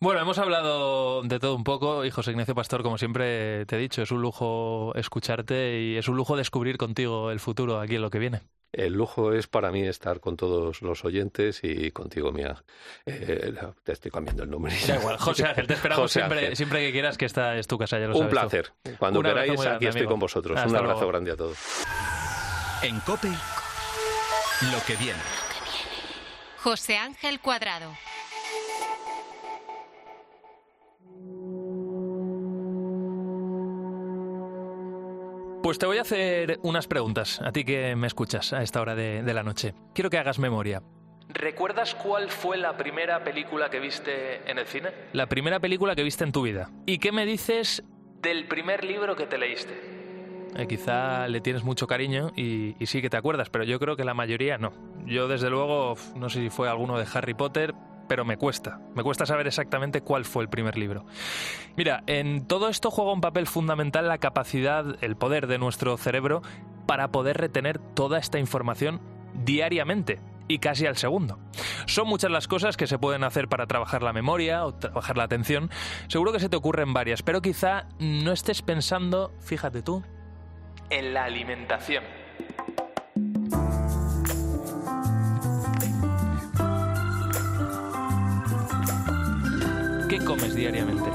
Bueno, hemos hablado de todo un poco y José Ignacio Pastor, como siempre te he dicho, es un lujo escucharte y es un lujo descubrir contigo el futuro aquí en lo que viene. El lujo es para mí estar con todos los oyentes y contigo, mía. Eh, te estoy cambiando el nombre. Da igual, José Ángel, te esperamos siempre, siempre, que quieras, que esta es tu casa, ya lo Un placer. Cuando queráis, aquí estoy con vosotros. Un abrazo grande a todos. En COPE, lo que viene. José Ángel Cuadrado. Pues te voy a hacer unas preguntas, a ti que me escuchas a esta hora de, la noche. Quiero que hagas memoria. ¿Recuerdas cuál fue la primera película que viste en el cine? La primera película que viste en tu vida. ¿Y qué me dices del primer libro que te leíste? Eh, quizá le tienes mucho cariño y, y, sí que te acuerdas, pero yo creo que la mayoría no. Yo desde luego, no sé si fue alguno de Harry Potter, pero me cuesta. Me cuesta saber exactamente cuál fue el primer libro. Mira, en todo esto juega un papel fundamental la capacidad, el poder de nuestro cerebro para poder retener toda esta información diariamente y casi al segundo. Son muchas las cosas que se pueden hacer para trabajar la memoria o trabajar la atención. Seguro que se te ocurren varias, pero quizá no estés pensando, fíjate tú, en la alimentación. Comes diariamente.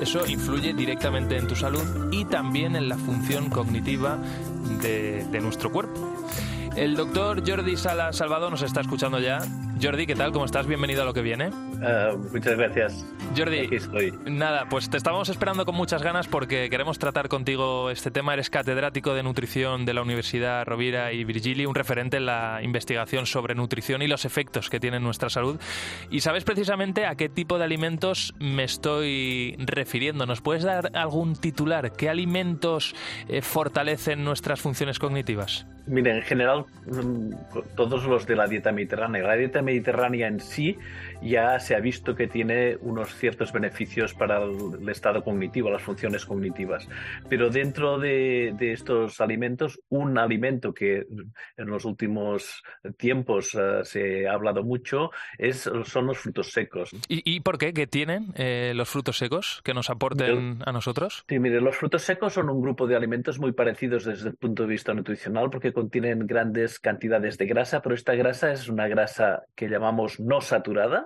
Eso influye directamente en tu salud y también en la función cognitiva de, nuestro cuerpo. El doctor Jordi Sala Salvador nos está escuchando ya. Jordi, ¿qué tal? ¿Cómo estás? Bienvenido a lo que viene. Uh, muchas gracias. Jordi, Aquí estoy. nada, pues te estábamos esperando con muchas ganas porque queremos tratar contigo este tema. Eres catedrático de nutrición de la Universidad Rovira y Virgili, un referente en la investigación sobre nutrición y los efectos que tiene en nuestra salud. Y sabes precisamente a qué tipo de alimentos me estoy refiriendo. ¿Nos puedes dar algún titular? ¿Qué alimentos eh, fortalecen nuestras funciones cognitivas? Mira, en general, mm, todos los de la dieta mediterránea. La dieta mediterránea en sí ya se ha visto que tiene unos ciertos beneficios para el, estado cognitivo, las funciones cognitivas. Pero dentro de, de, estos alimentos, un alimento que en los últimos tiempos uh, se ha hablado mucho es, son los frutos secos. ¿Y, y por qué? ¿Qué tienen eh, los frutos secos que nos aporten a nosotros? Sí, mire, los frutos secos son un grupo de alimentos muy parecidos desde el punto de vista nutricional porque contienen grandes cantidades de grasa, pero esta grasa es una grasa que llamamos no saturada,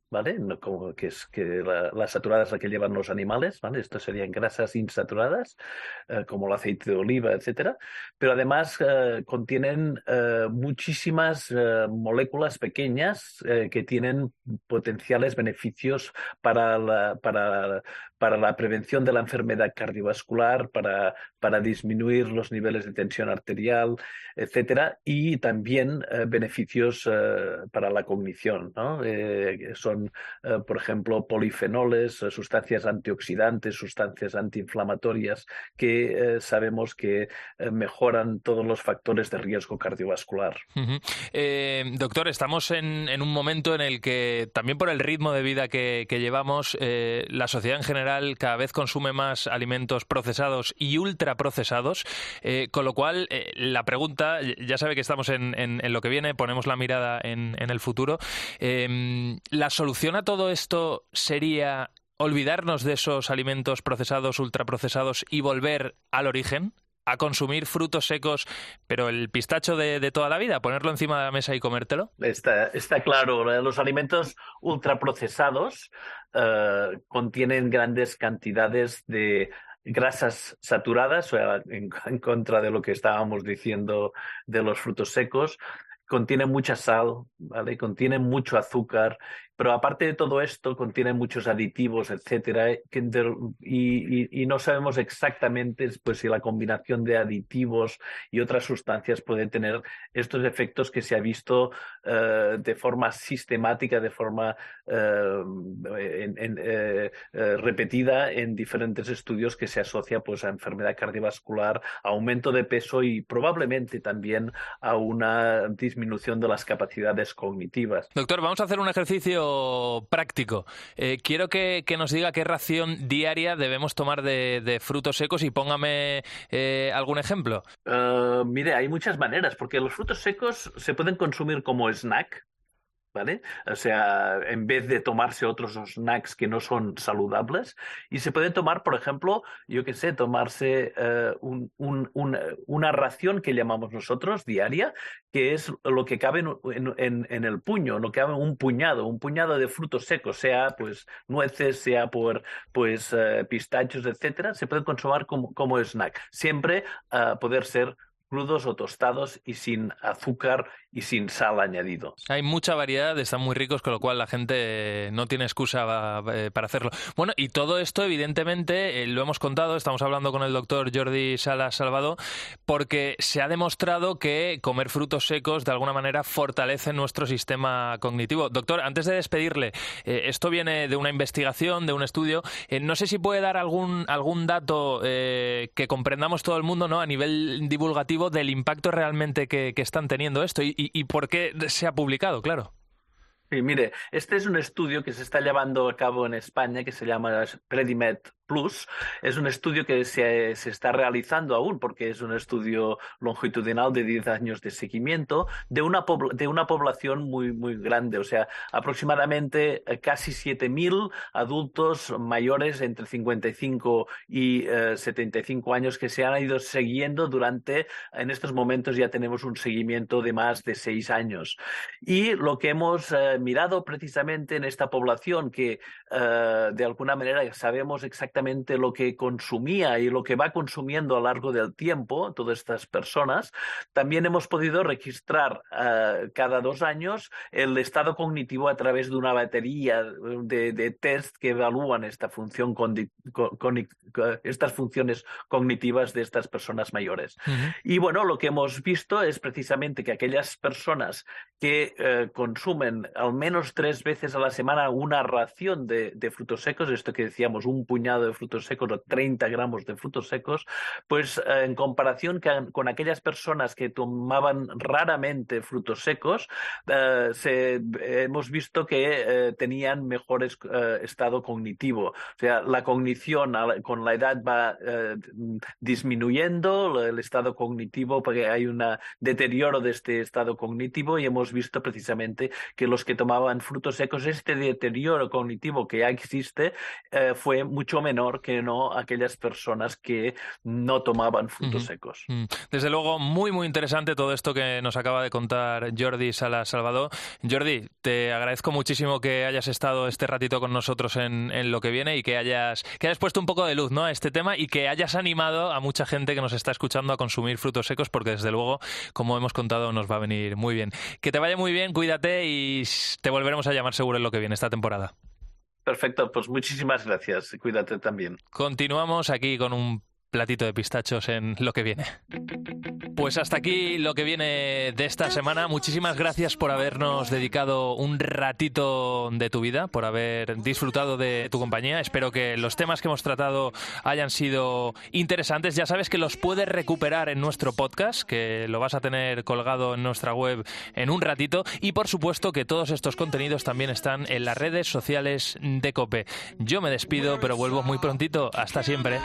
¿vale? No, como que es que la, que llevan los animales, ¿vale? Esto serían grasas insaturadas, eh, como el aceite de oliva, etcétera. Pero además eh, contienen eh, muchísimas moléculas pequeñas que tienen potenciales beneficios para la, para, para la prevención de la enfermedad cardiovascular, para, para disminuir los niveles de tensión arterial, etcétera, y también beneficios para la cognición, ¿no? son eh, por ejemplo, polifenoles, eh, sustancias antioxidantes, sustancias antiinflamatorias, que eh, sabemos que mejoran todos los factores de riesgo cardiovascular. Doctor, estamos en, en, un momento en el que, también por el ritmo de vida que, llevamos, la sociedad en general cada vez consume más alimentos procesados y ultraprocesados, con lo cual la pregunta, ya sabe que estamos en, en, en, lo que viene, ponemos la mirada en, el futuro. la solución a todo esto sería olvidarnos de esos alimentos procesados, ultraprocesados y volver al origen? a consumir frutos secos, pero el pistacho de, toda la vida, ponerlo encima de la mesa y comértelo? Está, claro, los alimentos ultraprocesados uh, contienen grandes cantidades de grasas saturadas, en, en, contra de lo que estábamos diciendo de los frutos secos, contiene mucha sal, ¿vale? Contiene mucho azúcar, pero aparte de todo esto, contiene muchos aditivos, etcétera, y, no sabemos exactamente pues, si la combinación de aditivos y otras sustancias puede tener estos efectos que se ha visto uh, de forma sistemática, de forma en, uh, repetida en diferentes estudios que se asocia pues, a enfermedad cardiovascular, aumento de peso y probablemente también a una disminución de las capacidades cognitivas. Doctor, vamos a hacer un ejercicio práctico. Eh, quiero que, que, nos diga qué ración diaria debemos tomar de, frutos secos y póngame eh, algún ejemplo. Uh, mire, hay muchas maneras, porque los frutos secos se pueden consumir como snack, ¿vale? O sea, en vez de tomarse otros snacks que no son saludables, y se puede tomar, por ejemplo, yo qué sé, tomarse uh, un, un, un, una ración que llamamos nosotros diaria, que es lo que cabe en, en, en, el puño, lo que cabe un puñado, un puñado de frutos secos, sea pues nueces, sea por pues uh, pistachos, etcétera, se puede consumir como, como snack. Siempre uh, poder ser crudos o tostados y sin azúcar y sin sal añadido. Hay mucha variedad, están muy ricos, con lo cual la gente no tiene excusa eh, para hacerlo. Bueno, y todo esto, evidentemente, eh, lo hemos contado, estamos hablando con el doctor Jordi Sala Salvador, porque se ha demostrado que comer frutos secos de alguna manera fortalece nuestro sistema cognitivo. Doctor, antes de despedirle, eh, esto viene de una investigación, de un estudio. Eh, no sé si puede dar algún, algún dato eh, que comprendamos todo el mundo ¿no? a nivel divulgativo del impacto realmente que, están teniendo esto y por qué se ha publicado, claro. Sí, mire, este es un estudio que se está llevando a cabo en España que se llama Predimed Plus. Es un estudio que se, se, está realizando aún porque es un estudio longitudinal de 10 años de seguimiento de una, de una población muy, muy grande, o sea, aproximadamente casi 7.000 adultos mayores entre 55 y eh, 75 años que se han ido siguiendo durante, en estos momentos ya tenemos un seguimiento de más de 6 años. Y lo que hemos eh, mirado precisamente en esta población que uh, de alguna manera sabemos exactamente exactamente lo que consumía y lo que va consumiendo a lo largo del tiempo todas estas personas, también hemos podido registrar uh, cada dos años el estado cognitivo a través de una batería de, de test que evalúan esta función con, con, estas funciones cognitivas de estas personas mayores. Uh -huh. Y bueno, lo que hemos visto es precisamente que aquellas personas que eh, consumen al menos tres veces a la semana una ración de, de, frutos secos, esto que decíamos, un puñado de frutos secos o 30 gramos de frutos secos, pues eh, en comparación que, con aquellas personas que tomaban raramente frutos secos, eh, se, hemos visto que tenían mejor estado cognitivo. O sea, la cognición con la edad va disminuyendo, el estado cognitivo, porque hay un deterioro de este estado cognitivo y hemos visto precisamente que los que tomaban frutos secos, este deterioro cognitivo que ya existe eh, fue mucho menor que no aquellas personas que no tomaban frutos uh -huh. secos. Mm. Desde luego, muy, muy interesante todo esto que nos acaba de contar Jordi Sala Salvador. Jordi, te agradezco muchísimo que hayas estado este ratito con nosotros en, en, lo que viene y que hayas, que hayas puesto un poco de luz ¿no? a este tema y que hayas animado a mucha gente que nos está escuchando a consumir frutos secos, porque desde luego, como hemos contado, nos va a venir muy bien. Que te vaya muy bien, cuídate y te volveremos a llamar seguro en lo que viene esta temporada. Perfecto, pues muchísimas gracias. Cuídate también. Continuamos aquí con un platito de pistachos en lo que viene. Pues hasta aquí lo que viene de esta semana. Muchísimas gracias por habernos dedicado un ratito de tu vida, por haber disfrutado de tu compañía. Espero que los temas que hemos tratado hayan sido interesantes. Ya sabes que los puedes recuperar en nuestro podcast, que lo vas a tener colgado en nuestra web en un ratito. Y por supuesto que todos estos contenidos también están en las redes sociales de Cope. Yo me despido, pero vuelvo muy prontito. Hasta siempre.